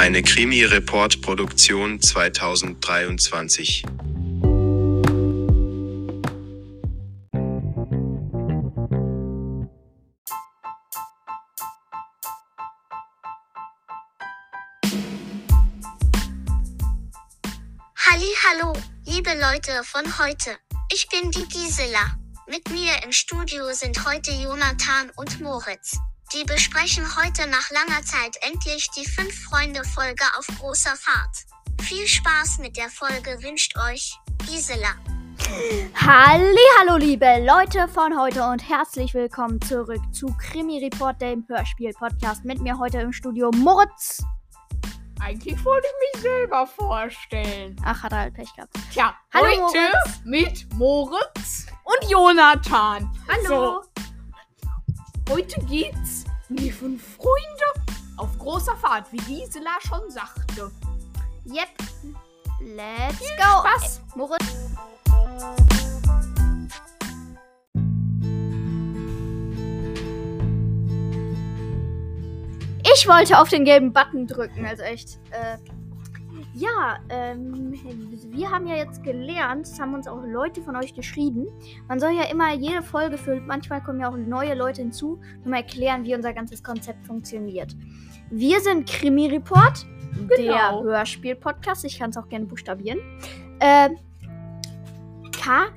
Eine Krimi-Report-Produktion 2023. Halli, hallo, liebe Leute von heute. Ich bin die Gisela. Mit mir im Studio sind heute Jonathan und Moritz. Die besprechen heute nach langer Zeit endlich die fünf Freunde Folge auf großer Fahrt. Viel Spaß mit der Folge wünscht euch Gisela. Halli, hallo liebe Leute von heute und herzlich willkommen zurück zu Krimi Report, dem Hörspiel-Podcast. Mit mir heute im Studio Moritz. Eigentlich wollte ich mich selber vorstellen. Ach, hat er halt Pech gehabt. Tja, Hallo, heute Moritz. mit Moritz und Jonathan. Hallo. So, heute geht's fünf Freunde auf großer Fahrt, wie Gisela schon sagte. Yep. Let's go. Spaß. Äh, Moritz. Ich wollte auf den gelben Button drücken, also echt. Äh, ja, ähm, wir haben ja jetzt gelernt, das haben uns auch Leute von euch geschrieben. Man soll ja immer jede Folge füllen, manchmal kommen ja auch neue Leute hinzu, nur mal erklären, wie unser ganzes Konzept funktioniert. Wir sind Krimi Report, der Genau. Hörspiel-Podcast. Ich kann es auch gerne buchstabieren. Äh, K,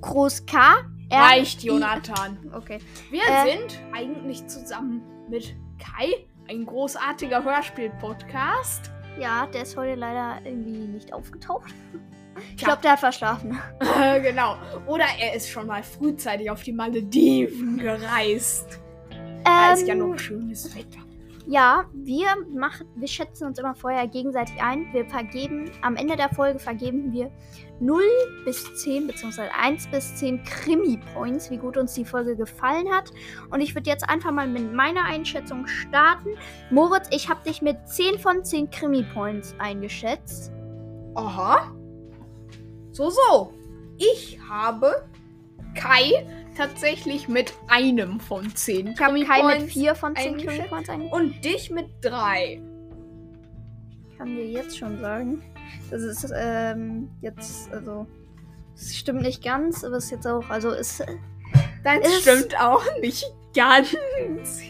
groß K, R. Reicht, Jonathan. Okay. Wir Äh. sind eigentlich zusammen mit Kai, ein großartiger Hörspiel-Podcast. Ja, der ist heute leider irgendwie nicht aufgetaucht. Ich glaube, der hat verschlafen. genau. Oder er ist schon mal frühzeitig auf die Malediven gereist. Da ist ja Ähm, noch schönes Wetter. Ja, wir machen, wir schätzen uns immer vorher gegenseitig ein. Wir vergeben, am Ende der Folge vergeben wir 0 bis 10, beziehungsweise 1 bis 10 Krimi-Points, wie gut uns die Folge gefallen hat. Und ich würde jetzt einfach mal mit meiner Einschätzung starten. Moritz, ich habe dich mit 10 von 10 Krimi-Points eingeschätzt. Aha. So, so. Ich habe Kai tatsächlich mit einem von zehn Ich habe Kai mit 4 von 10 eingeschätzt. Krimi-Points eingeschätzt. und dich mit drei. kann dir jetzt schon sagen. Das ist ähm, jetzt, also, es stimmt nicht ganz, aber es ist jetzt auch, also es. Das Ist- stimmt auch nicht ganz.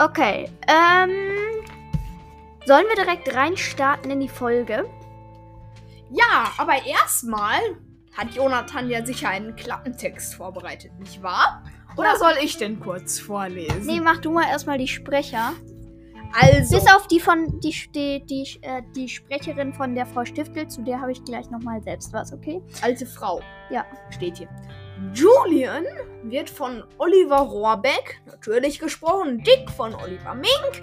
Okay, ähm. Sollen wir direkt reinstarten in die Folge? ja, aber erstmal hat Jonathan ja sicher einen Klappentext vorbereitet, nicht wahr? Oder soll ich denn kurz vorlesen? Nee, mach du mal erstmal die Sprecher. also. Bis auf die von die, die, die, äh, die Sprecherin von der Frau Stiftel, zu der habe ich gleich nochmal selbst was, okay? alte Frau. Ja. Steht hier. Julian wird von Oliver Rohrbeck, natürlich gesprochen, Dick von Oliver Mink,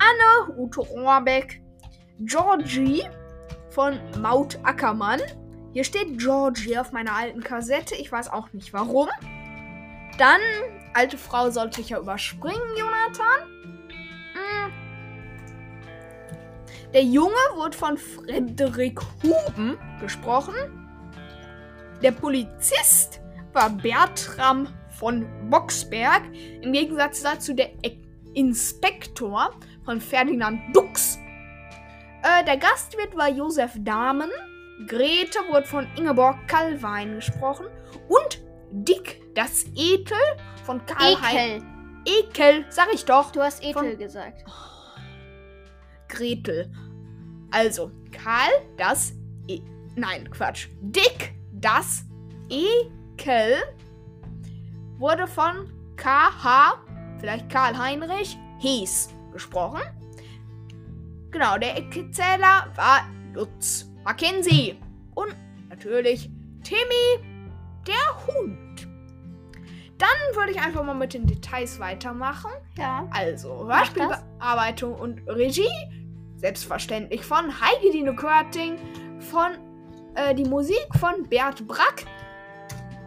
Anne Ute Rohrbeck, Georgie von Maut Ackermann. Hier steht Georgie auf meiner alten Kassette, ich weiß auch nicht warum. Dann, alte Frau sollte ich ja überspringen, Jonathan. Hm. Der Junge wird von Frederik Huben gesprochen. Der Polizist war Bertram von Boxberg. Im Gegensatz dazu der E- Inspektor von Ferdinand Dux. Äh, der Gastwirt war Josef Dahmen. Grete wurde von Ingeborg Kallwein gesprochen. Und Dick, das Ekel von Karl. Ekel. Ekel, sag ich doch. Du hast Ekel Von- gesagt. Gretel. Also, Karl, das e Nein, Quatsch. Dick, das Ekel wurde von KH, vielleicht Karl Heinrich, Hees gesprochen. Genau, der Ekelzähler war Lutz Mackenzie. Und natürlich Timmy, der Hund. Dann würde ich einfach mal mit den Details weitermachen. Ja. Also. Hörspielbearbeitung und Regie. Selbstverständlich von Heike Dino Körting. Von äh, die Musik von Bert Brack.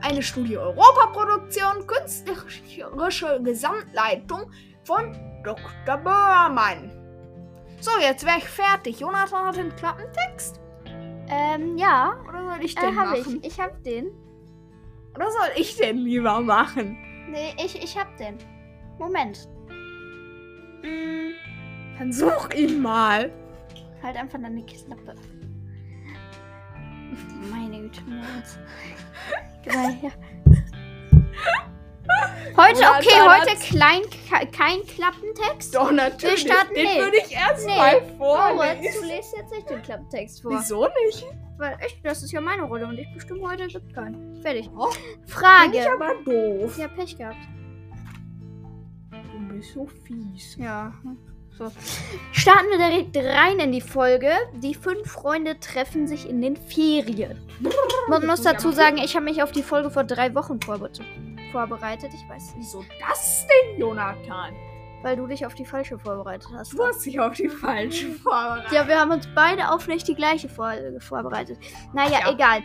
Eine Studio Europa Produktion. Künstlerische Gesamtleitung von Dr. Böhrmann. So, jetzt wäre ich fertig. Jonathan hat den Klappentext. Ähm, ja. Oder soll ich Äh, den habe ich. machen? Ich hab den. Oder soll ich den lieber machen? Nee, ich, ich hab den. Moment. Mm, Dann such ihn mal. halt einfach deine Klappe. Meine Güte, Moritz. Gib mal her. Heute, okay, heute klein, ke- kein Klappentext. Doch, natürlich. starten- Den würde ich erst Nee. mal Moritz, du vorlesen. lest jetzt nicht den Klappentext vor. Wieso nicht? Weil echt, das ist ja meine Rolle und ich bestimme heute gibt keinen. Fertig. Oh, Frage. Bin ich aber doof. Ja, Pech gehabt. Du bist so fies. Ja. So. Starten wir direkt rein in die Folge. Die fünf Freunde treffen sich in den Ferien. Man muss dazu sagen, ich habe mich auf die Folge vor drei Wochen vorbe vorbereitet. Ich weiß nicht, Wieso das denn, Jonathan? weil du dich auf die falsche vorbereitet hast. Du hast dich auf die falsche vorbereitet. Ja, wir haben uns beide auf nicht die gleiche Folge vorbereitet. Naja, Ja. egal.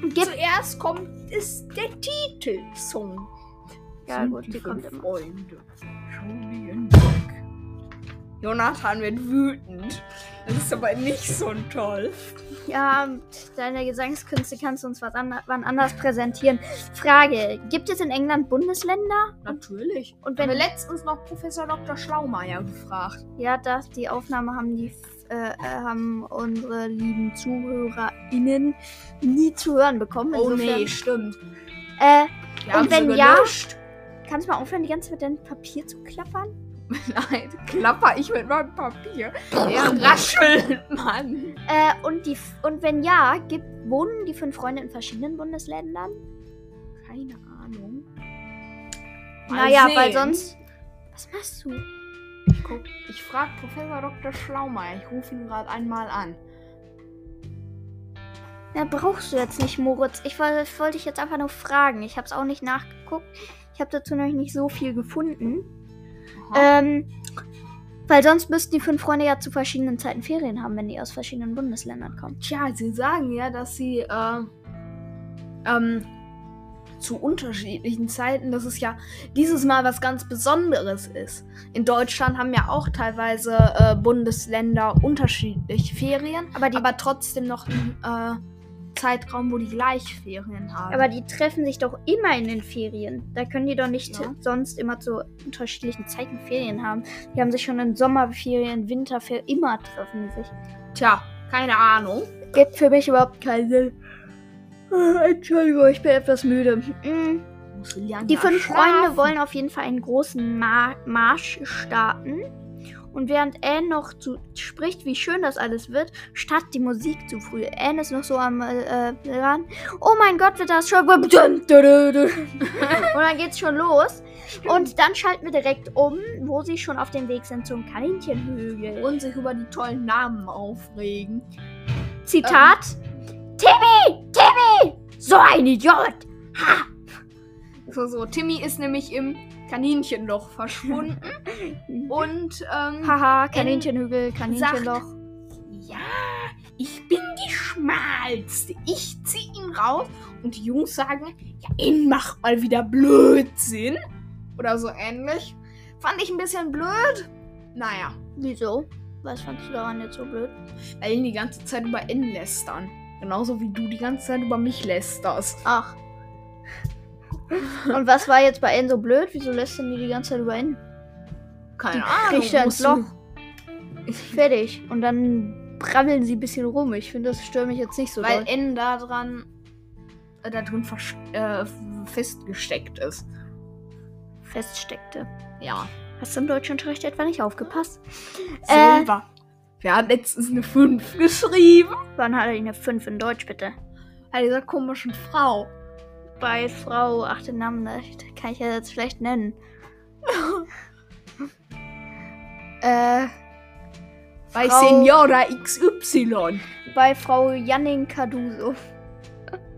Gibt Zuerst kommt ist der Titelsong. Ja, Sind gut, die kommt immer. Freunde. Jonathan wird wütend. Das ist aber nicht so toll. Ja, mit deine Gesangskünste kannst du uns was an, wann anders präsentieren. Frage: Gibt es in England Bundesländer? Natürlich. Und wenn wir letztens noch Professor Dr. Schlaumeier gefragt. ja, das die Aufnahme haben die äh, haben unsere lieben ZuhörerInnen nie zu hören bekommen. Oh Insofern- nee, stimmt. Äh, Und haben wenn ja- kannst du mal aufhören, die ganze Zeit dein Papier zu klappern? Nein, klapper ich mit meinem Papier. Der raschelt, Mann. Äh, und die und wenn ja, gibt wohnen die fünf Freunde in verschiedenen Bundesländern? Keine Ahnung. Mal naja, sehen. weil sonst. Was machst du? Guck, ich frage Professor Dr. Schlaumeier. Ich rufe ihn gerade einmal an. Ja, brauchst du jetzt nicht, Moritz. Ich woll- wollte dich jetzt einfach nur fragen. Ich habe es auch nicht nachgeguckt. Ich habe dazu noch nicht so viel gefunden. Ähm, weil sonst müssten die fünf Freunde ja zu verschiedenen Zeiten Ferien haben, wenn die aus verschiedenen Bundesländern kommen. Tja, sie sagen ja, dass sie äh, ähm, zu unterschiedlichen Zeiten, dass es ja dieses Mal was ganz Besonderes ist. In Deutschland haben ja auch teilweise äh, Bundesländer unterschiedlich Ferien, Aber die, aber trotzdem noch äh, Zeitraum, wo die gleich Ferien haben. aber die treffen sich doch immer in den Ferien. Da können die doch nicht Ja. sonst immer zu unterschiedlichen Zeiten Ferien haben. Die haben sich schon in Sommerferien, Winterferien, immer treffen sich. Tja, keine Ahnung. Gibt für mich überhaupt keinen Sinn. Äh, Entschuldigung, ich bin etwas müde. Liana Die fünf schlafen. Freunde wollen auf jeden Fall einen großen Mar Marsch starten. Und während Anne noch zu, spricht, wie schön das alles wird, startet die Musik zu früh. Anne ist noch so am äh, äh, ran. Oh mein Gott, wird das schon. Und dann geht's schon los. Und dann schalten wir direkt um, wo sie schon auf dem Weg sind zum Kaninchenhügel. und sich über die tollen Namen aufregen. Zitat: Timmy! Timmy! So ein Idiot! Ha! So, so. Timmy ist nämlich im Kaninchenloch verschwunden. und, ähm, Haha, Kaninchenhügel, Kaninchenloch. ja, ich bin die Schmalste. Ich zieh ihn raus. Und die Jungs sagen, ja, ihn macht mal wieder Blödsinn. Oder so ähnlich. Fand ich ein bisschen blöd. Naja, Wieso? Was fandst du daran jetzt so blöd? weil ihn die ganze Zeit über N lästern. Genauso wie du die ganze Zeit über mich lästerst. Ach. Und was war jetzt bei N so blöd? Wieso lässt denn die die ganze Zeit über N? Keine Ahnung. kriecht da ins Loch. Fertig. Und dann brabbeln sie ein bisschen rum. Ich finde, das stört mich jetzt nicht so Weil doll. N da dran, äh, da drin äh, festgesteckt ist. feststeckte. Ja. Hast du im Deutschunterricht etwa nicht aufgepasst? Äh. Silber. Wer hat letztens eine 5 geschrieben? Wann hat er eine 5 in Deutsch, bitte? Bei dieser komischen Frau. Bei Frau, ach, den Namen ne, kann ich ja jetzt schlecht nennen. äh, Bei Frau- Senora XY. bei Frau Janning Carduso.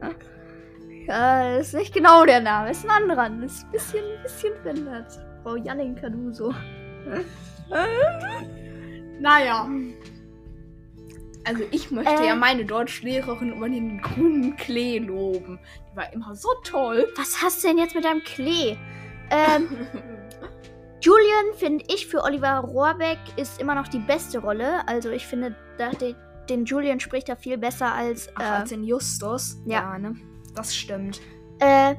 ja, ist nicht genau der Name, ist ein anderer. Ist ein bisschen, bisschen verändert. Frau Janning Carduso. Naja. Also ich möchte Äh. ja meine Deutschlehrerin über den grünen Klee loben. Die war immer so toll. Was hast du denn jetzt mit deinem Klee? Ähm, Julian finde ich für Oliver Rohrbeck ist immer noch die beste Rolle. Also ich finde, da, den, den Julian spricht er viel besser als. Ach, Äh, als den Justus. ja. ne? Das stimmt. Äh,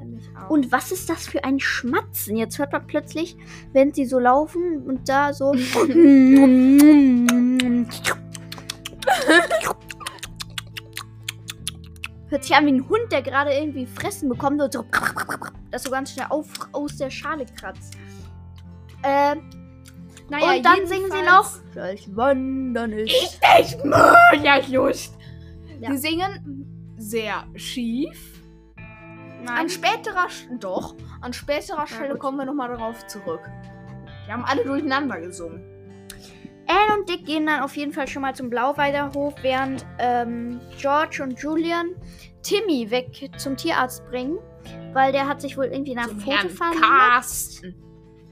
und was ist das für ein Schmatzen? Jetzt hört man plötzlich, wenn sie so laufen und da so. Hört sich an wie ein Hund, der gerade irgendwie fressen bekommt und so. Das so ganz schnell auf, aus der Schale kratzt. Äh, naja, und dann singen sie noch. Das Wandern ist. Ich echt Mörderlust. Ja. Sie singen sehr schief. An Nein. späterer Sch- doch, an späterer Stelle kommen wir nochmal darauf zurück. Die haben alle durcheinander gesungen. Anne und Dick gehen dann auf jeden Fall schon mal zum Blauweiderhof, während ähm, George und Julian Timmy weg zum Tierarzt bringen, weil der hat sich wohl irgendwie nach Herrn verliebt. Carsten.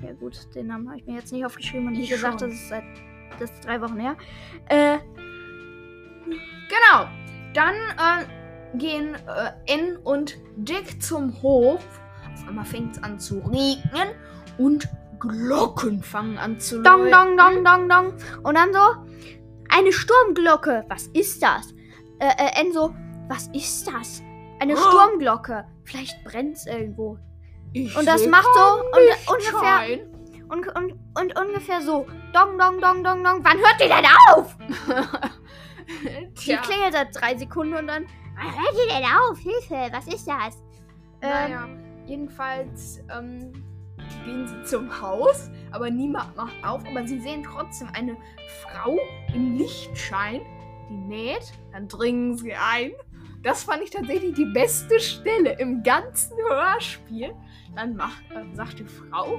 Ja gut, den Namen habe ich mir jetzt nicht aufgeschrieben und wie gesagt, das ist seit das ist drei Wochen her. Äh, Genau. Dann äh, gehen äh, N und Dick zum Hof. Auf einmal fängt es an zu regnen und Glocken fangen an zu dong, läuten. dong, dong, dong, dong. Und dann so, eine Sturmglocke. Was ist das? Äh, äh, N so, was ist das? Eine Oh. Sturmglocke. Vielleicht brennt's irgendwo. Ich Und das macht so und, ungefähr. Und, und, und ungefähr so. Dong, dong, dong, dong, dong. Wann hört die denn auf? Die klingelt seit drei Sekunden und dann. Wann hört die denn auf? Hilfe, was ist das? Ähm, naja, jedenfalls ähm, gehen sie zum Haus, aber niemand macht auf. Aber sie sehen trotzdem eine Frau im Lichtschein, die näht. Dann dringen sie ein. Das fand ich tatsächlich die beste Stelle im ganzen Hörspiel. Dann macht, äh, sagt die Frau,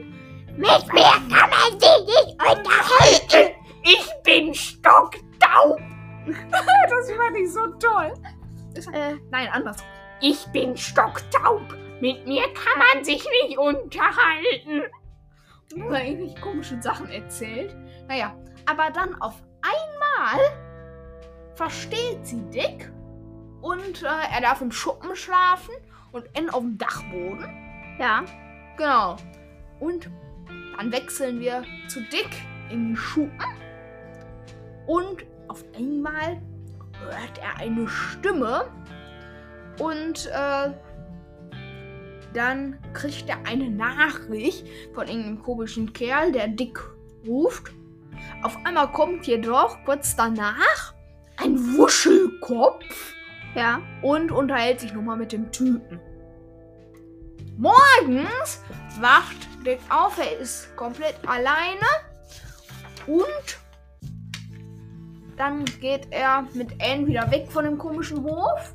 Mit mir kann man sie nicht unterhalten. ich bin stocktaub. das fand ich so toll. Äh, Nein, anders. Ich bin stocktaub. Mit mir kann man sich nicht unterhalten. Oder irgendwie komische Sachen erzählt. Naja, aber dann auf einmal versteht sie Dick und äh, er darf im Schuppen schlafen und N auf dem Dachboden. ja. Genau. Und dann wechseln wir zu Dick in den Schuppen. Und auf einmal hört er eine Stimme. Und äh, dann kriegt er eine Nachricht von irgendeinem komischen Kerl, der Dick ruft. Auf einmal kommt jedoch kurz danach ein Wuschelkopf Ja. und unterhält sich nochmal mit dem Typen. Morgens wacht Dick auf, er ist komplett alleine und dann geht er mit Anne wieder weg von dem komischen Hof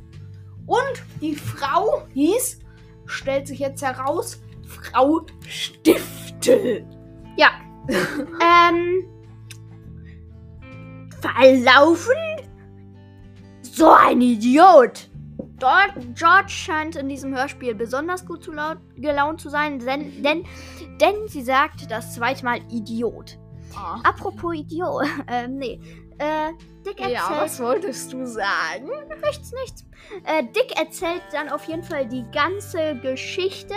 und die Frau hieß, stellt sich jetzt heraus, Frau Stiftel. Ja. ähm. Verlaufen? So ein Idiot! Dort, George scheint in diesem Hörspiel besonders gut zu laut, gelaunt zu sein, denn, denn, denn sie sagt das zweite Mal Idiot. Ah. Apropos Idiot, ähm, nee. Äh, Dick erzählt. Ja, was wolltest du sagen? Nichts, nichts. Äh, Dick erzählt dann auf jeden Fall die ganze Geschichte,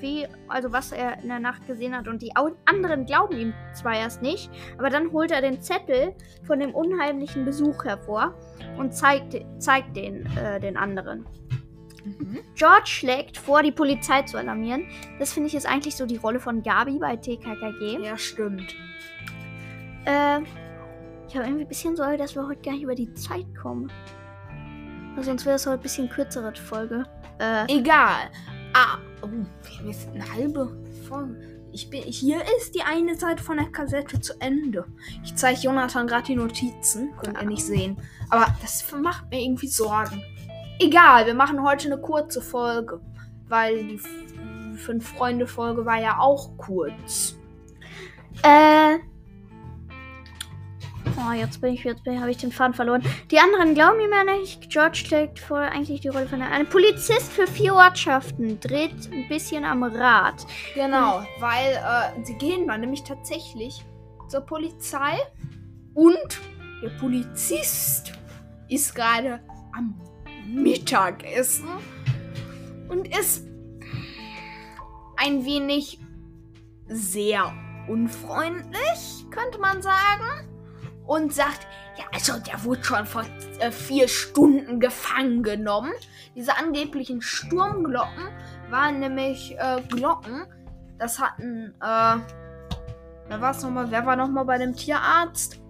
wie, also was er in der Nacht gesehen hat. Und die anderen glauben ihm zwar erst nicht, aber dann holt er den Zettel von dem unheimlichen Besuch hervor und zeigt, zeigt den, äh, den anderen. George schlägt vor, die Polizei zu alarmieren. Das finde ich ist eigentlich so die Rolle von Gabi bei TKKG. Ja, stimmt. Äh, ich habe irgendwie ein bisschen Sorge, dass wir heute gar nicht über die Zeit kommen. Weil Sonst wäre es heute ein bisschen kürzere Folge. Äh, Egal. Ah, oh, wir haben jetzt eine halbe Folge. Ich bin, hier ist die eine Seite von der Kassette zu Ende. Ich zeige Jonathan gerade die Notizen. Könnt ihr nicht sehen. Aber das macht mir irgendwie Sorgen. Egal, wir machen heute eine kurze Folge. Weil die Fünf-Freunde-Folge war ja auch kurz. äh. Oh, jetzt bin ich, jetzt habe ich den Faden verloren. Die anderen glauben ja nicht. George schlägt vor, eigentlich die Rolle von einem Polizist für vier Ortschaften. Dreht ein bisschen am Rad. Genau, weil äh, sie gehen dann nämlich tatsächlich zur Polizei und der Polizist ist gerade am Mittagessen und ist ein wenig sehr unfreundlich, könnte man sagen. Und sagt, ja, also der wurde schon vor äh, vier Stunden gefangen genommen. Diese angeblichen Sturmglocken waren nämlich äh, Glocken. Das hatten, äh, wer war es nochmal? Wer war nochmal bei dem Tierarzt?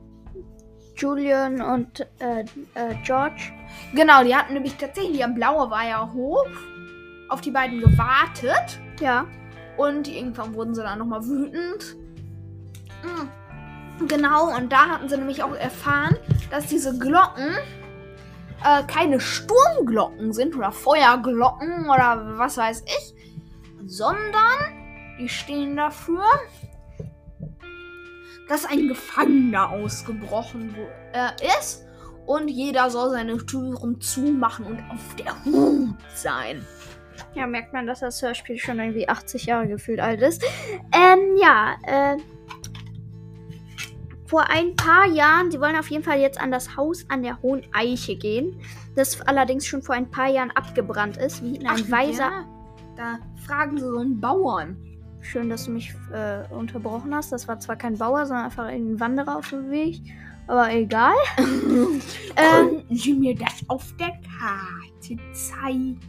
Julian und äh, äh, George. Genau, die hatten nämlich tatsächlich am Blauerweierhof auf die beiden gewartet. Ja. Und irgendwann wurden sie dann nochmal wütend. Mm. Genau, und da hatten sie nämlich auch erfahren, dass diese Glocken äh, keine Sturmglocken sind oder Feuerglocken oder was weiß ich, sondern die stehen dafür, dass ein Gefangener ausgebrochen äh, ist und jeder soll seine Türen zumachen und auf der Hut sein. Ja, merkt man, dass das Hörspiel schon irgendwie 80 Jahre gefühlt alt ist. Ähm, ja, äh. Vor ein paar Jahren, sie wollen auf jeden Fall jetzt an das Haus an der Hohen Eiche gehen, das allerdings schon vor ein paar Jahren abgebrannt ist, wie in ein weiser. ja, da fragen sie so einen Bauern. Schön, dass du mich äh, unterbrochen hast. Das war zwar kein Bauer, sondern einfach ein Wanderer auf dem Weg. Aber egal. ähm, Könnten Sie mir das auf der Karte zeigen?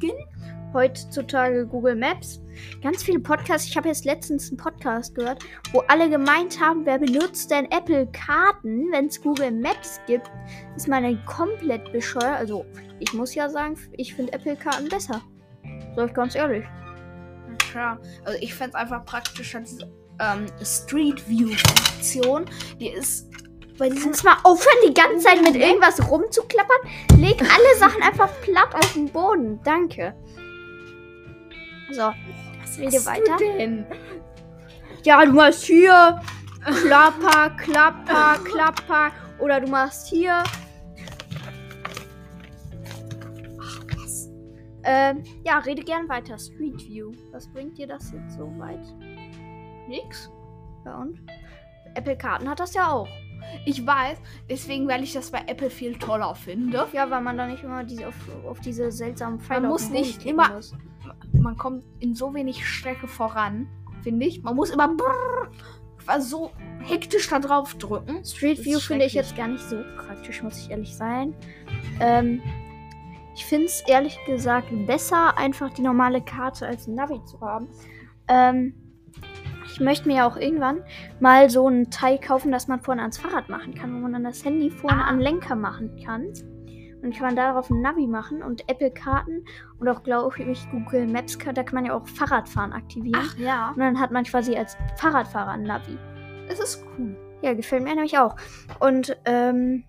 Heutzutage Google Maps. Ganz viele Podcasts. Ich habe jetzt letztens einen Podcast gehört, wo alle gemeint haben, wer benutzt denn Apple Karten, wenn es Google Maps gibt, ist man dann komplett bescheuert. Also, ich muss ja sagen, ich finde Apple Karten besser. Sag ich ganz ehrlich. Ja, also ich fände es einfach praktisch als ähm, Street View Funktion. Die ist bei diesem Kannst mal aufhören, die ganze Zeit mit irgendwas rumzuklappern? Leg alle Sachen einfach platt auf den Boden. Danke. So, rede hast weiter. Du denn? Ja, du machst hier Klapper, Klapper, Klapper. Oder du machst hier. Ähm, ja, rede gern weiter. Street View. Was bringt dir das jetzt so weit? Nix. Ja, und? Apple Karten hat das ja auch. Ich weiß, deswegen, weil ich das bei Apple viel toller finde. Ja, weil man da nicht immer diese, auf, auf diese seltsamen Pfeile Man auf muss Boden nicht klicken immer- muss. Man kommt in so wenig Strecke voran, finde ich. Man muss immer brrr, quasi so hektisch da drauf drücken. Street View finde ich jetzt gar nicht so praktisch, muss ich ehrlich sein. Ähm, ich finde es ehrlich gesagt besser, einfach die normale Karte als Navi zu haben. Ähm, ich möchte mir ja auch irgendwann mal so ein Teil kaufen, das man vorne ans Fahrrad machen kann, wo man dann das Handy vorne Ah. an Lenker machen kann. Und kann man darauf ein Navi machen und Apple-Karten und auch, glaube ich, Google Maps, da kann man ja auch Fahrradfahren aktivieren. Ach ja, Und dann hat man quasi als Fahrradfahrer ein Navi. das ist cool. Ja, gefällt mir nämlich auch. Und ähm,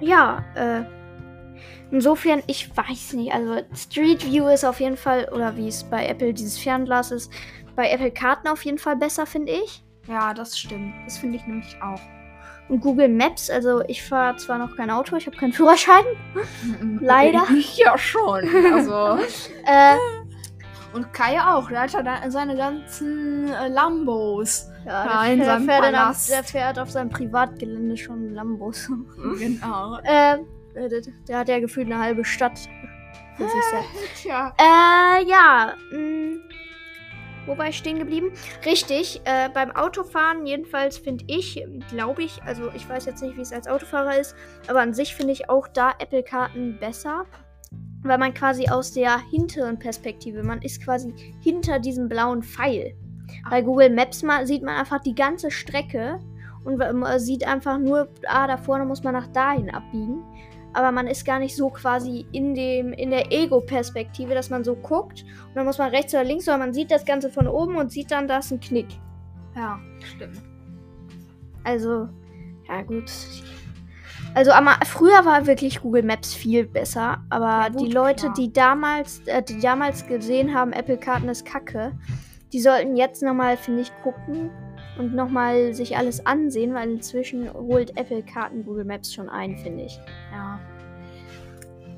ja, äh, insofern, ich weiß nicht, also Street View ist auf jeden Fall, oder wie es bei Apple dieses Fernglas ist, bei Apple Karten auf jeden Fall besser, finde ich. Ja, das stimmt. Das finde ich nämlich auch. Und Google Maps, also ich fahre zwar noch kein Auto, ich habe keinen Führerschein. Leider. Ich ja schon. Also. Äh, Und Kai auch. Der hat ja seine ganzen äh, Lambos. ja, der, fährt am- Palast. der fährt auf seinem Privatgelände schon Lambos. Genau. äh, der, der hat ja gefühlt eine halbe Stadt für sich selbst. Tja. Äh, ja. Mh, wo war ich stehen geblieben? Richtig, äh, beim Autofahren jedenfalls finde ich, glaube ich, also ich weiß jetzt nicht, wie es als Autofahrer ist, aber an sich finde ich auch da Apple-Karten besser, weil man quasi aus der hinteren Perspektive, man ist quasi hinter diesem blauen Pfeil. Bei Google Maps ma sieht man einfach die ganze Strecke und sieht einfach nur, ah, da vorne muss man nach dahin abbiegen aber man ist gar nicht so quasi in dem in der Ego-Perspektive, dass man so guckt und dann muss man rechts oder links, sondern man sieht das Ganze von oben und sieht dann, da ist ein Knick. Ja, stimmt. Also, ja gut. Also aber früher war wirklich Google Maps viel besser, aber Ja, gut, die Leute, klar. die damals, äh, die damals gesehen haben, Apple Karten ist Kacke, die sollten jetzt nochmal, finde ich, gucken und nochmal sich alles ansehen, weil inzwischen holt Apple Karten Google Maps schon ein, finde ich. Ja.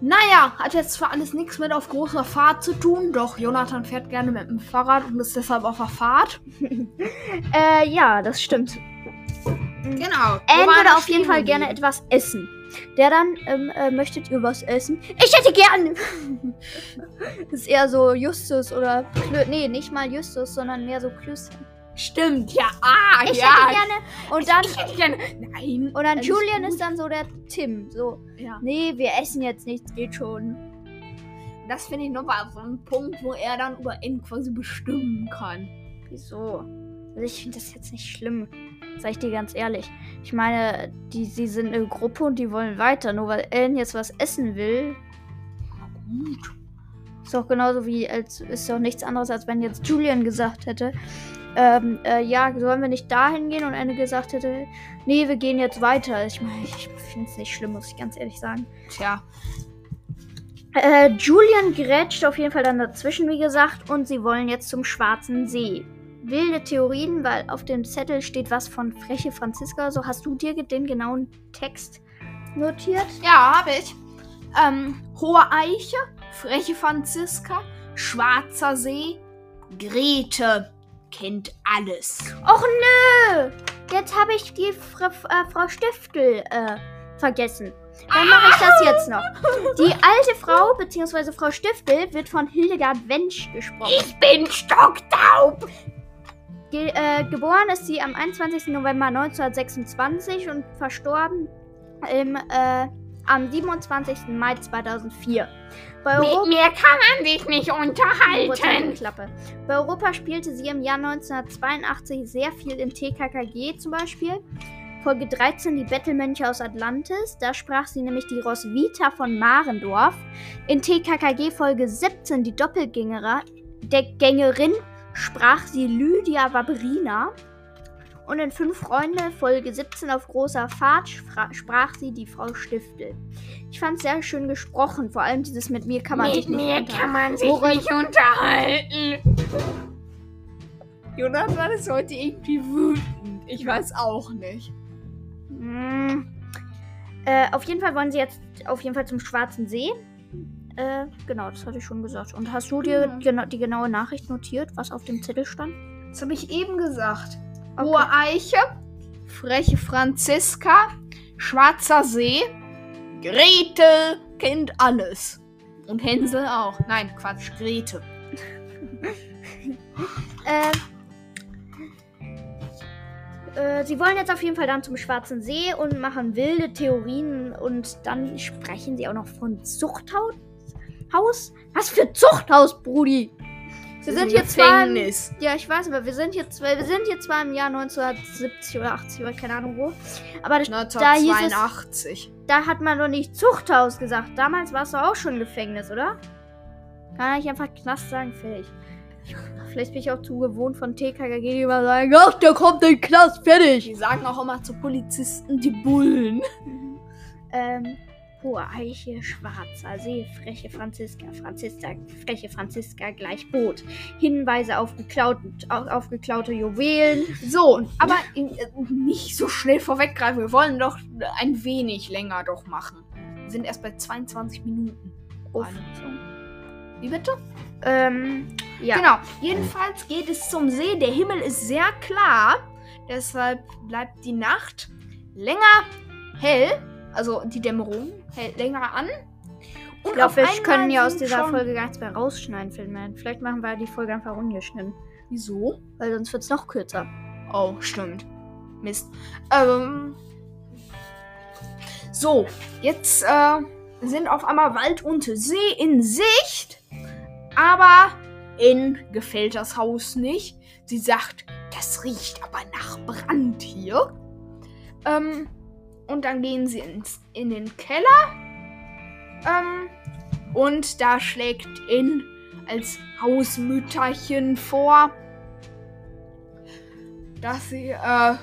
Naja, hat jetzt zwar alles nichts mit auf großer Fahrt zu tun, doch Jonathan fährt gerne mit dem Fahrrad und ist deshalb auf der Fahrt. Äh, ja, das stimmt. Genau. Anne würde auf jeden Fall gerne etwas essen. Der dann, ähm, äh, möchtet ihr was essen? Ich hätte gern! das ist eher so Justus oder, Klö nee, nicht mal Justus, sondern mehr so Klößchen. Stimmt, ja. Ah, Ich ja. hätte gerne. Und dann. Ich hätte gerne. Nein. Und dann Julian gut. ist dann so der Tim. So, Ja. nee, wir essen jetzt nichts, geht schon. Das finde ich nochmal so ein Punkt, wo er dann über N quasi bestimmen kann. Wieso? Also ich finde das jetzt nicht schlimm. Sag ich dir ganz ehrlich. Ich meine, die, sie sind eine Gruppe und die wollen weiter. Nur weil Ellen jetzt was essen will. Gut. Ist doch genauso wie, als ist doch nichts anderes, als wenn jetzt Julian gesagt hätte, ähm, äh, ja, sollen wir nicht dahin gehen? Und Ende gesagt hätte, nee, wir gehen jetzt weiter. Ich meine, ich finde es nicht schlimm, muss ich ganz ehrlich sagen. Tja. Äh, Julian grätscht auf jeden Fall dann dazwischen, wie gesagt, und sie wollen jetzt zum Schwarzen See. Wilde Theorien, weil auf dem Zettel steht was von freche Franziska. So hast du dir den genauen Text notiert? Ja, habe ich. Ähm, Hohe Eiche, freche Franziska, Schwarzer See, Grete kennt alles. Och nö! Jetzt habe ich die Fra äh, Frau Stiftel äh, vergessen. Dann mache ich das jetzt noch. Die alte Frau, beziehungsweise Frau Stiftel, wird von Hildegard Wensch gesprochen. Ich bin stocktaub. Ge äh, geboren ist sie am 21. November 1926 und verstorben im, äh, am 27. Mai 2004. Bei Mit Europa mir kann man sich nicht unterhalten. Klappe. Bei Europa spielte sie im Jahr 1982 sehr viel in TKKG zum Beispiel. Folge 13 die Bettelmönche aus Atlantis. Da sprach sie nämlich die Roswitha von Marendorf. In TKKG Folge 17 die Doppelgängerin sprach sie Lydia Waberina. Und in Fünf Freunde Folge 17 auf großer Fahrt spra- sprach sie die Frau Stiftel. Ich fand es sehr schön gesprochen, vor allem dieses mit mir kann man sich Mit nicht mir unterhalten. kann man sich Worin- nicht unterhalten. Jonathan ist heute irgendwie wütend. Ich weiß auch nicht. Mm. Äh, auf jeden Fall wollen sie jetzt auf jeden Fall zum Schwarzen See. Äh, genau, das hatte ich schon gesagt. Und hast du dir Mhm. gena die genaue Nachricht notiert, was auf dem Zettel stand? Das habe ich eben gesagt. Okay. Hohe Eiche, freche Franziska, Schwarzer See, Grete kennt alles. Und Hänsel auch. Nein, Quatsch, Grete. Äh, äh, sie wollen jetzt auf jeden Fall dann zum Schwarzen See und machen wilde Theorien und dann sprechen sie auch noch von Zuchthaus. Haus? Was für Zuchthaus, Brudi? Wir sind hier zwar im, Gefängnis. Ja, ich weiß, aber wir sind jetzt, wir sind jetzt zwar im Jahr 1970 oder 80 oder keine Ahnung wo. Aber das, da hieß es, 1982. da hat man doch nicht Zuchthaus gesagt. Damals war es doch auch schon Gefängnis, oder? Kann ich einfach Knast sagen, fertig. Vielleicht bin ich auch zu gewohnt von TKKG, die immer sagen, ach, der kommt in den Knast, fertig. Die sagen auch immer zu Polizisten die Bullen. ähm, Hohe Eiche, Schwarzer See, freche Franziska, Franziska, freche Franziska gleich Boot. Hinweise auf, geklaut, auf, auf geklaute Juwelen. So, aber äh, nicht so schnell vorweggreifen. Wir wollen doch ein wenig länger doch machen. Wir sind erst bei 22 Minuten. Uff. Wie bitte? Ähm, ja. Genau. Jedenfalls geht es zum See. Der Himmel ist sehr klar. Deshalb bleibt die Nacht länger hell. Also die Dämmerung hält länger an. Und Ich glaube, wir können ja aus dieser Folge gar nichts mehr rausschneiden, Filmman. Vielleicht machen wir die Folge einfach ungeschnitten. Wieso? Weil sonst wird es noch kürzer. Oh, stimmt. Mist. Ähm. So, jetzt äh, sind auf einmal Wald und See in Sicht. Aber in gefällt das Haus nicht. Sie sagt, das riecht aber nach Brand hier. Ähm, und dann gehen sie ins, in den Keller. Ähm, und da schlägt In als Hausmütterchen vor, dass sie, äh, ja,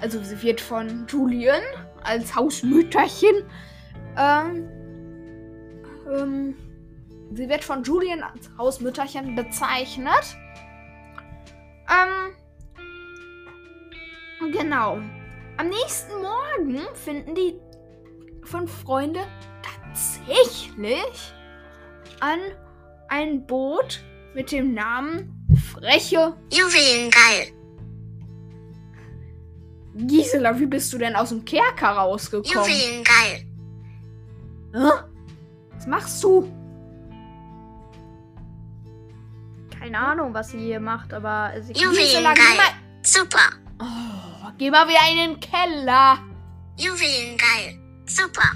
also sie wird von Julian als Hausmütterchen, ähm, ähm, sie wird von Julian als Hausmütterchen bezeichnet. Ähm, genau. Am nächsten Morgen finden die fünf Freunde tatsächlich an ein Boot mit dem Namen Freche Juwelengeil. Gisela, wie bist du denn aus dem Kerker rausgekommen? Juwelengeil. Hä? Was machst du? Keine Ahnung, was sie hier macht, aber sie Gisela, Juwelengeil. mal, Super. oh, geh mal wieder in den Keller. Juwelengeil. Super.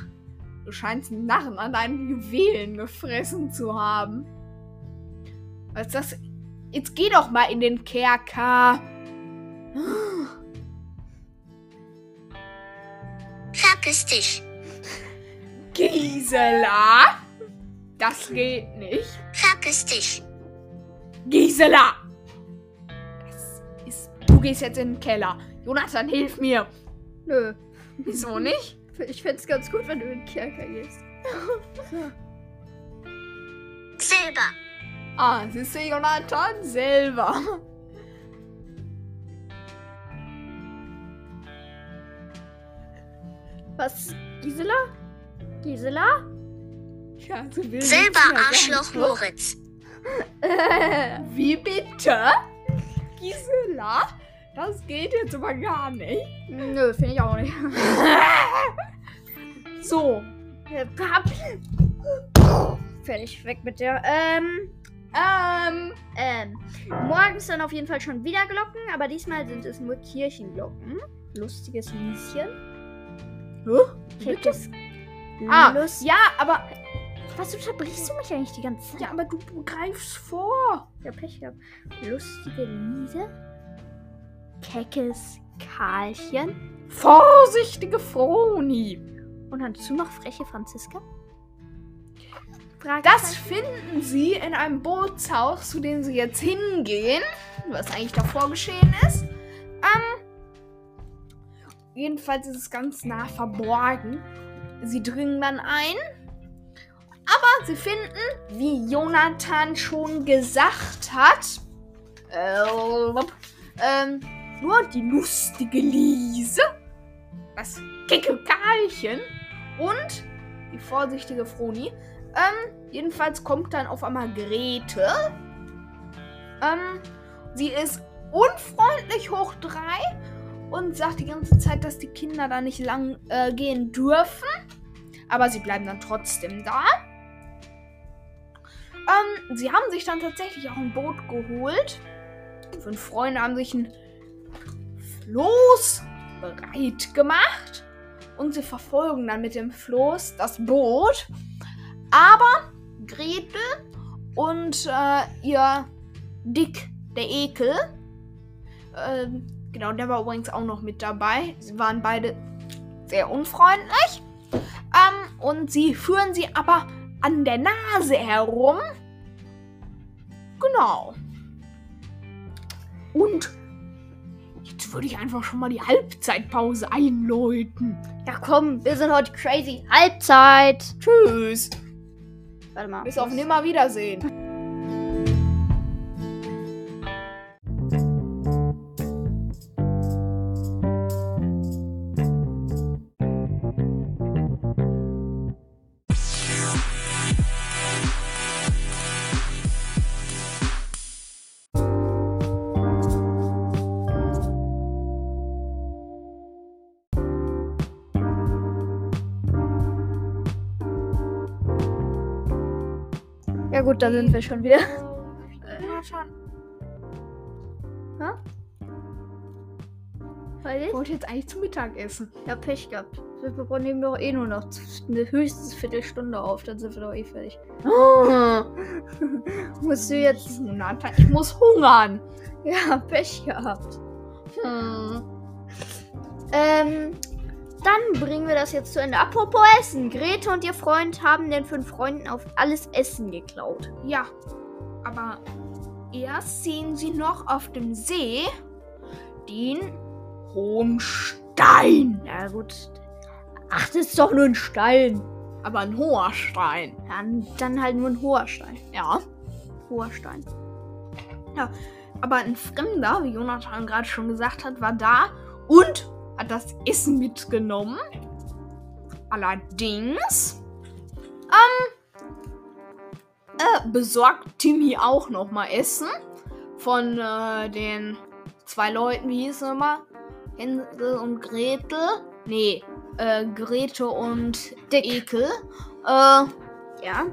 Du scheinst einen Narren an deinen Juwelen gefressen zu haben. Was ist das? Jetzt geh doch mal in den Kerker. Verpiss dich. Gisela? Das geht nicht. Verpiss dich. Gisela! Du gehst jetzt in den Keller. Jonathan, hilf mir. Nö. Wieso nicht? Ich find's ganz gut, wenn du in den Kerker gehst. Selber. Ah, siehst du, Jonathan selber. Was? Gisela? Gisela? Ja, du willst Selber nichts mehr Arschloch. Moritz. Wie bitte? Gisela? Das geht jetzt aber gar nicht. Nö, finde ich auch nicht. So, Fertig, weg mit der. Ähm, ähm, ähm. Morgens dann auf jeden Fall schon wieder Glocken, aber diesmal sind es nur Kirchenglocken. Lustiges Lieschen. Keckes. ah, Lust. ja, aber, Was unterbrichst du mich eigentlich die ganze Zeit? ja, aber du greifst vor. Ja, Pech gehabt. Lustige Liese. Keckes Karlchen. Vorsichtige Froni. Und dazu noch freche Franziska. Das finden sie in einem Bootshaus, zu dem sie jetzt hingehen. Was eigentlich davor geschehen ist. Ähm, jedenfalls ist es ganz nah verborgen. Sie dringen dann ein. Aber sie finden, wie Jonathan schon gesagt hat, äh, ähm, nur die lustige Liese, das kecke Karlchen und die vorsichtige Froni. Ähm, jedenfalls kommt dann auf einmal Grete. Ähm, sie ist unfreundlich hoch drei und sagt die ganze Zeit, dass die Kinder da nicht lang äh, gehen dürfen. Aber sie bleiben dann trotzdem da. Ähm, sie haben sich dann tatsächlich auch ein Boot geholt. Fünf Freunde haben sich ein Floß bereit gemacht. Und sie verfolgen dann mit dem Floß das Boot. Aber Gretel und äh, ihr Dick, der Ekel, ähm, genau, der war übrigens auch noch mit dabei. Sie waren beide sehr unfreundlich. Ähm, und sie führen sie aber an der Nase herum. Genau. Und jetzt würde ich einfach schon mal die Halbzeitpause einläuten. Ja, komm, wir sind heute crazy. Halbzeit. Tschüss. Warte mal. Bis auf Nimmerwiedersehen. Ja gut, da sind wir schon wieder. Ja, schon. Weil Ich wollte jetzt eigentlich zum Mittagessen. Ja, Pech gehabt. Wir nehmen doch eh nur noch eine höchstens Viertelstunde auf, dann sind wir doch eh fertig. Musst du jetzt. Ich muss hungern. Ja, Pech gehabt. Hm. Ähm, dann bringen wir das jetzt zu Ende. Apropos Essen. Grete und ihr Freund haben den fünf Freunden auf alles Essen geklaut. Ja, aber erst sehen sie noch auf dem See den hohen Stein. Ja, gut. Ach, das ist doch nur ein Stein. Aber ein hoher Stein. Ja, dann halt nur ein hoher Stein. Ja. Hoher Stein. Aber ein Fremder, wie Jonathan gerade schon gesagt hat, war da und das Essen mitgenommen. Allerdings ähm, äh, besorgt Timmy auch noch mal Essen von äh, den zwei Leuten, wie hieß es immer? Hänsel und Gretel. Nee, äh, Grete und Dick. Ekel. Äh, Ja.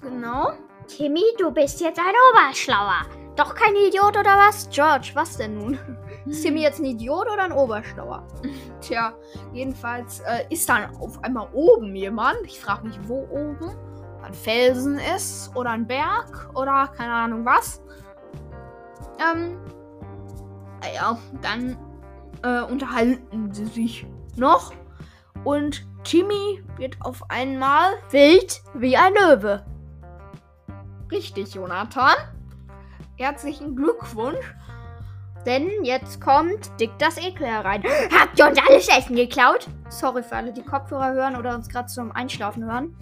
Genau. Timmy, du bist jetzt ein Oberschlauer. Doch kein Idiot oder was? George, was denn nun? Ist Timmy jetzt ein Idiot oder ein Oberschlauer? Tja, jedenfalls äh, ist dann auf einmal oben jemand. Ich frage mich, wo oben? Ob Ein Felsen ist oder ein Berg oder keine Ahnung was. Ähm, naja, dann äh, unterhalten sie sich noch und Timmy wird auf einmal Wild wie ein Löwe. richtig, Jonathan. Herzlichen Glückwunsch. Denn jetzt kommt Dick das Ekel herein. Habt ihr uns alles Essen geklaut? Sorry für alle, die Kopfhörer hören oder uns gerade zum Einschlafen hören.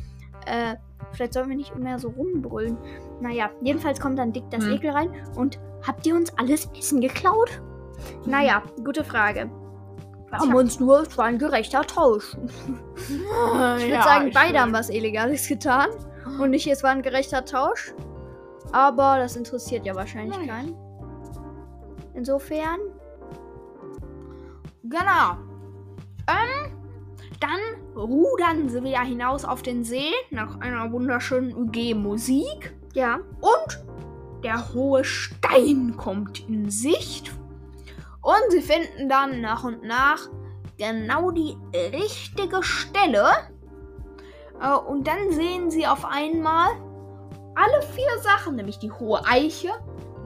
Äh, vielleicht sollen wir nicht mehr so rumbrüllen. Naja, jedenfalls kommt dann Dick das Hm. Ekel rein. Und habt ihr uns alles Essen geklaut? Naja, gute Frage. Wir haben uns nur, es war ein gerechter Tausch. Ich würde sagen, beide haben was Illegales getan. Und nicht, es war ein gerechter Tausch. Aber das interessiert ja wahrscheinlich Nein. keinen. Insofern, Genau. Ähm, dann rudern sie wieder hinaus auf den See nach einer wunderschönen UG-Musik. ja. Und der hohe Stein kommt in Sicht. Und sie finden dann nach und nach genau die richtige Stelle. Äh, und dann sehen sie auf einmal alle vier Sachen, nämlich die hohe Eiche,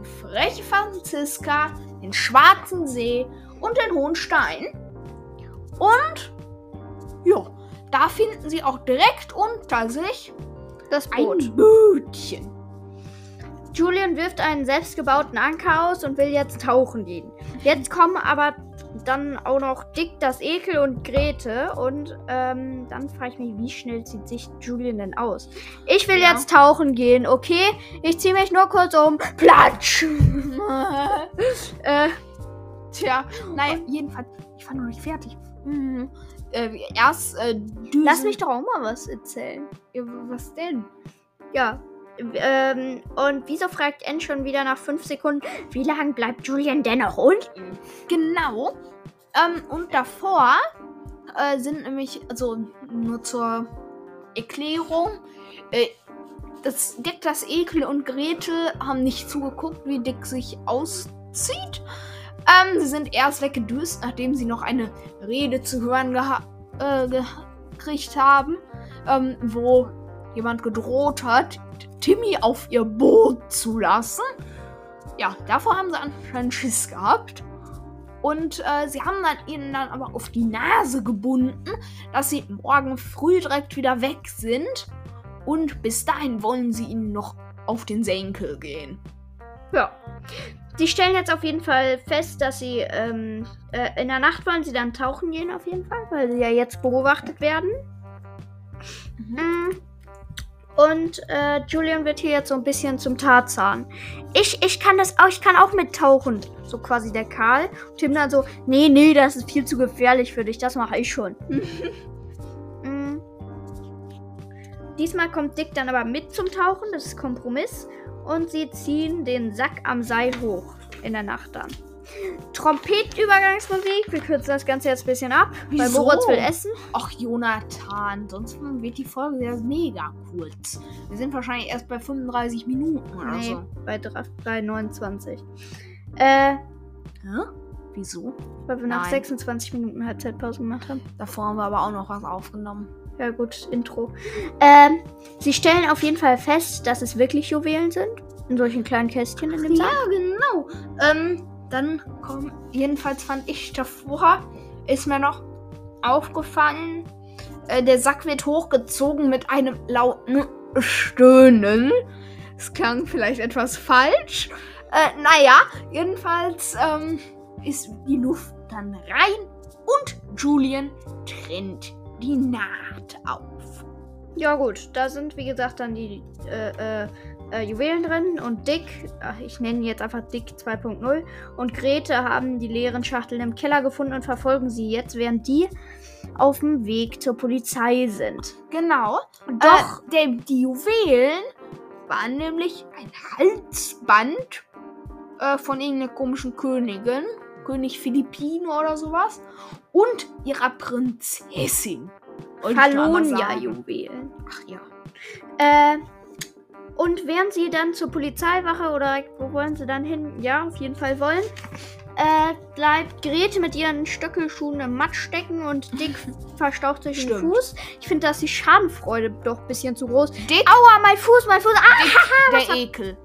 freche Franziska, den schwarzen See und den hohen Stein. Und ja, da finden sie auch direkt unter sich Das Boot. ein Bötchen. Julian wirft einen selbstgebauten Anker aus und will jetzt tauchen gehen. Jetzt kommen aber dann auch noch Dick, das Ekel und Grete. Und ähm, dann frage ich mich, wie schnell zieht sich Julian denn aus? Ich will Ja. jetzt tauchen gehen, okay? Ich ziehe mich nur kurz um. Platsch! äh, Tja, naja, jedenfalls, ich war noch nicht fertig. Mhm. Äh, erst äh, lass mich doch auch mal was erzählen. Ja, Was denn? Ja. Ähm, und wieso fragt Anne schon wieder nach fünf Sekunden, wie lange bleibt Julian denn noch unten? Genau. Ähm, und davor äh, sind nämlich, also nur zur Erklärung, äh, das Dick, das Ekel und Gretel haben nicht zugeguckt, wie Dick sich auszieht. Ähm, sie sind erst weggedüst, nachdem sie noch eine Rede zu hören geha äh, gekriegt haben, ähm, wo jemand gedroht hat, Timmy auf ihr Boot zu lassen. Ja, davor haben sie anscheinend Schiss gehabt. Und äh, sie haben dann ihnen dann aber auf die Nase gebunden, dass sie morgen früh direkt wieder weg sind. Und bis dahin wollen sie ihnen noch auf den Senkel gehen. Ja. Sie stellen jetzt auf jeden Fall fest, dass sie ähm, äh, in der Nacht wollen sie dann tauchen gehen auf jeden Fall, weil sie ja jetzt beobachtet werden. Mm. Und äh, Julian wird hier jetzt so ein bisschen zum Tarzan. Ich, ich kann das auch, ich kann auch mittauchen. So quasi der Karl. Und Tim dann so, nee, nee, das ist viel zu gefährlich für dich, das mache ich schon. Mm. Diesmal kommt Dick dann aber mit zum Tauchen, das ist Kompromiss. Und sie ziehen den Sack am Seil hoch in der Nacht dann. Trompetenübergangsmusik. Wir kürzen das Ganze jetzt ein bisschen ab, weil Wieso? Moritz will essen. Ach, Jonathan, sonst wird die Folge ja mega kurz. Wir sind wahrscheinlich erst bei 35 Minuten oder Nee, so. bei, drei- bei 29. Äh, Hä? Wieso? weil wir nach Nein. 26 Minuten Halbzeitpause gemacht haben. Davor haben wir aber auch noch was aufgenommen. Ja gut, Intro. Ähm, sie stellen auf jeden Fall fest, dass es wirklich Juwelen sind. In solchen kleinen Kästchen in dem Ja, Sack. genau. Ähm, dann komm, jedenfalls fand ich davor, ist mir noch aufgefallen, äh, der Sack wird hochgezogen mit einem lauten Stöhnen. Es klang vielleicht etwas falsch. Äh, naja, jedenfalls ähm, ist die Luft dann rein und Julian trennt die Naht auf. Ja gut, da sind wie gesagt dann die äh, äh, äh, Juwelen drin und Dick, ach, ich nenne ihn jetzt einfach Dick 2.0 und Grete haben die leeren Schachteln im Keller gefunden und verfolgen sie jetzt, während die auf dem Weg zur Polizei sind. Genau. Doch. Äh, der, die Juwelen waren nämlich ein Halsband äh, von irgendeiner komischen Königin. König Philippine oder sowas. Und ihrer Prinzessin. Halonia-Juwelen. Ach ja. Äh, und während sie dann zur Polizeiwache oder wo wollen sie dann hin? Ja, auf jeden Fall wollen. Äh, bleibt Grete mit ihren Stöckelschuhen im Matsch stecken und Dick verstaucht sich den. Fuß. Ich finde, da ist die Schadenfreude doch ein bisschen zu groß. Dick, Aua, mein Fuß, mein Fuß. Ah, der Ekel.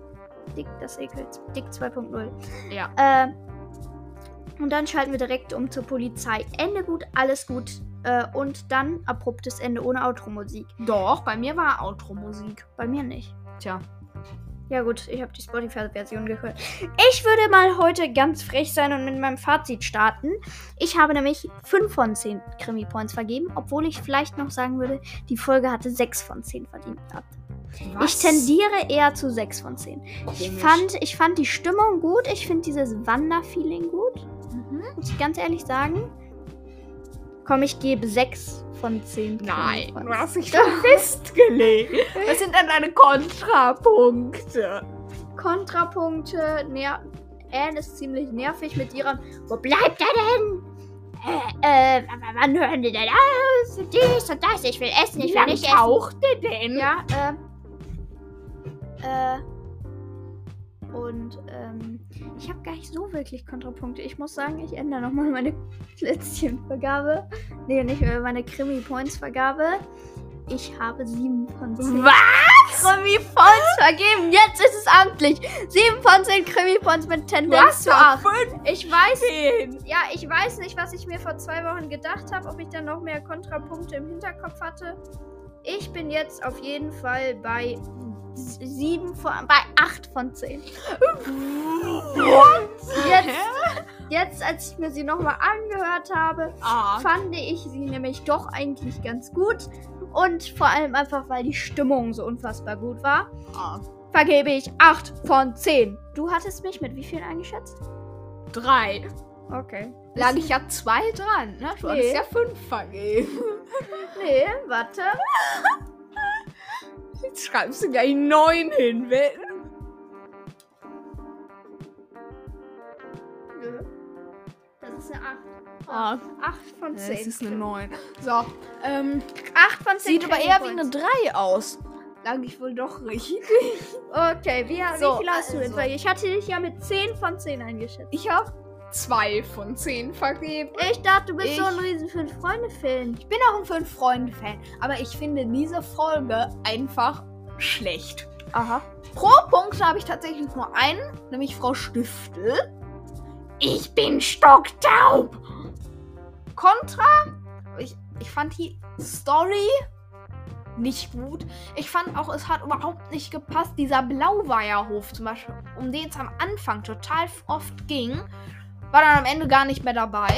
Dick, das ekelt. Dick 2.0. Ja. Äh, und dann schalten wir direkt um zur Polizei. Ende gut, alles gut. Äh, und dann abruptes Ende ohne Outro-Musik. Doch, bei mir war Outro-Musik. Bei mir nicht. Tja. Ja gut, ich habe die Spotify-Version gehört. Ich würde mal heute ganz frech sein und mit meinem Fazit starten. Ich habe nämlich 5 von 10 Krimi-Points vergeben, obwohl ich vielleicht noch sagen würde, die Folge hatte 6 von 10 verdient gehabt. Ich tendiere eher zu 6 von 10. Ich fand, ich fand die Stimmung gut, ich finde dieses Wanderfeeling gut, Mhm. muss ich ganz ehrlich sagen. Komm, ich gebe 6 von 10. Nein, du hast dich doch festgelegt. Was sind denn deine Kontrapunkte? Kontrapunkte. Ner Anne ist ziemlich nervig mit ihrem Wo bleibt er denn? Äh, äh, wann hören die denn aus? Dies und das. Ich will essen, ich Wie will lange nicht essen. taucht der denn? Ja, äh. Äh. Und, ähm, ich habe gar nicht so wirklich Kontrapunkte. Ich muss sagen, ich ändere nochmal meine Plätzchenvergabe. Nee, nicht äh, meine Krimi-Points-Vergabe. Ich habe 7 von 10. Was? Krimi-Points vergeben. Jetzt ist es amtlich. 7 von 10 Krimi-Points mit Tendenz zu doch 8. fünf. Ich weiß, Zehn. ja, ich weiß nicht, was ich mir vor zwei Wochen gedacht habe, ob ich dann noch mehr Kontrapunkte im Hinterkopf hatte. Ich bin jetzt auf jeden Fall bei 7 von, bei 8 von 10. Jetzt, jetzt, als ich mir sie nochmal angehört habe, Ah. fand ich sie nämlich doch eigentlich ganz gut. Und vor allem einfach, weil die Stimmung so unfassbar gut war, ah. vergebe ich 8 von 10. Du hattest mich mit wie viel eingeschätzt? Drei. Okay. Lag ich ja zwei dran, ne? Du Nee. hattest ja fünf vergeben. Nee, warte. Jetzt schreibst du gleich neun hin, wetten? Nö. Das ist eine 8. Ah, 8 von 10. das ist eine neun. So, ähm, 8 von 10. sieht aber eher wie eine Krimi-Points. drei aus. Lag ich wohl doch richtig. Okay, wie, So, wie viel hast du also. jetzt? Weil ich hatte dich ja mit 10 von 10 eingeschätzt. Ich habe zwei von zehn vergeben. Ich dachte, du bist Ich- so ein riesen Fünf-Freunde-Fan. Ich bin auch ein Fünf-Freunde-Fan, aber ich finde diese Folge einfach schlecht. Aha. Pro Punkt habe ich tatsächlich nur einen, nämlich Frau Stiftel. Ich bin stocktaub. Kontra, ich, ich fand die Story nicht gut. Ich fand auch, es hat überhaupt nicht gepasst. Dieser Blauweierhof zum Beispiel, um den es am Anfang total oft ging, war dann am Ende gar nicht mehr dabei.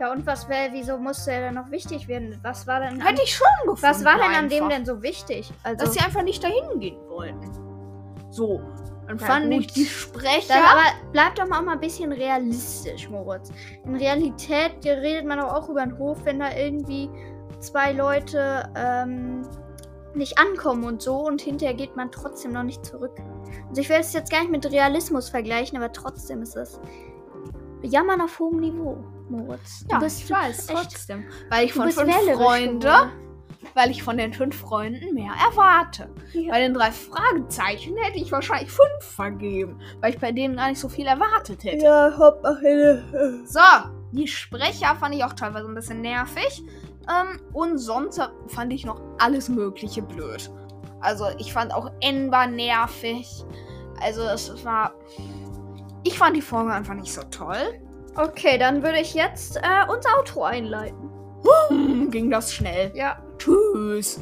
Ja, und was wäre, wieso musste er denn noch wichtig werden? Was war denn, an, Hätte ich schon gefunden. was war denn an dem einfach. denn so wichtig? Also, dass sie einfach nicht dahin gehen wollten. So, dann Ja, fand gut. ich die Sprecher. Dann aber bleib doch mal auch mal ein bisschen realistisch, Moritz. In Realität redet man doch auch über einen Hof, wenn da irgendwie zwei Leute ähm, nicht ankommen und so und hinterher geht man trotzdem noch nicht zurück. Also ich will es jetzt gar nicht mit Realismus vergleichen, aber trotzdem ist es Jammern auf hohem Niveau, Moritz. ja, du bist ich weiß, echt, trotzdem. Weil ich von fünf Freunde, weil ich von den fünf Freunden mehr erwarte. Ja. Bei den drei Fragezeichen hätte ich wahrscheinlich fünf vergeben, weil ich bei denen gar nicht so viel erwartet hätte. Ja, hopp, ach, äh, So, die Sprecher fand ich auch teilweise ein bisschen nervig. Ähm, und sonst fand ich noch alles Mögliche blöd. Also, ich fand auch war nervig. Also, es war. Ich fand die Folge einfach nicht so toll. Okay, dann würde ich jetzt äh, unser Outro einleiten. Hm, ging das schnell. Ja. Tschüss.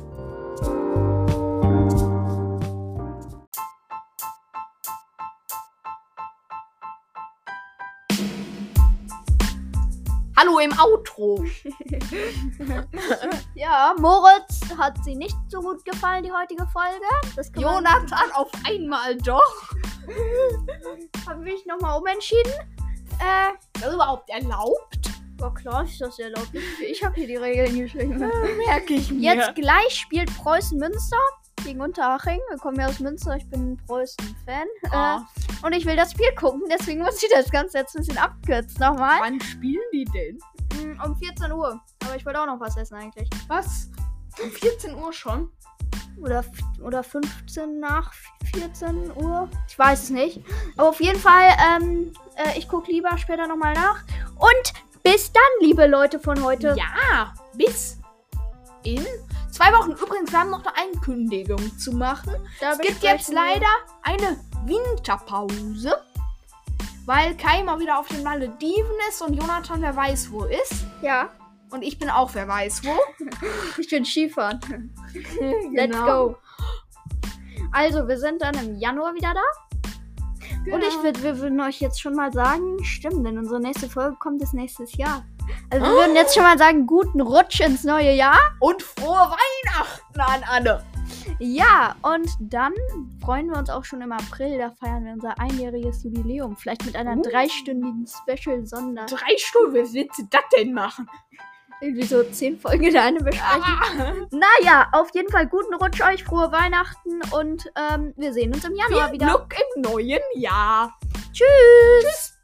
Hallo im Outro. Ja, Moritz hat sie nicht so gut gefallen, die heutige Folge. Das kann man- Jonathan auf einmal doch. Habe ich nochmal umentschieden. Äh, Das ist überhaupt erlaubt? oh klar, ist das erlaubt. Ich, ich habe hier die Regeln geschrieben. Merke ich mir. Jetzt gleich spielt Preußen Münster gegen Unterhaching. Wir kommen ja aus Münster, ich bin ein Preußen-Fan. Ah, Äh, und ich will das Spiel gucken, deswegen muss ich das Ganze jetzt ein bisschen abkürzen nochmal. wann spielen die denn? Mm, Um 14 Uhr. Aber ich wollte auch noch was essen eigentlich. Was? Um 14 Uhr schon? Oder, oder 15 nach 14 Uhr. Ich weiß es nicht. Aber auf jeden Fall, ähm, äh, ich gucke lieber später nochmal nach. Und bis dann, liebe Leute von heute. Ja, bis in zwei Wochen. Übrigens, wir haben noch eine Ankündigung zu machen. Da Es gibt jetzt leider eine Winterpause, weil Kai mal wieder auf den Malediven ist und Jonathan wer weiß wo ist. Ja, Und ich bin auch wer weiß wo. ich bin Skifahren. Let's Genau. go. Also, wir sind dann im Januar wieder da. Und ich Genau. würd, wir würden euch jetzt schon mal sagen, stimmt, denn unsere nächste Folge kommt es nächstes Jahr. Also wir würden jetzt schon mal sagen, guten Rutsch ins neue Jahr. Und frohe Weihnachten an alle. Ja, und dann freuen wir uns auch schon im April. Da feiern wir unser einjähriges Jubiläum. Vielleicht mit einer Uh. dreistündigen Special-Sonder. Drei Stunden, wer willst du das denn machen? Irgendwie so zehn Folgen in eine besprechen. Naja, auf jeden Fall guten Rutsch euch, frohe Weihnachten und ähm, wir sehen uns im Januar Viel wieder. Glück im neuen Jahr. Tschüss.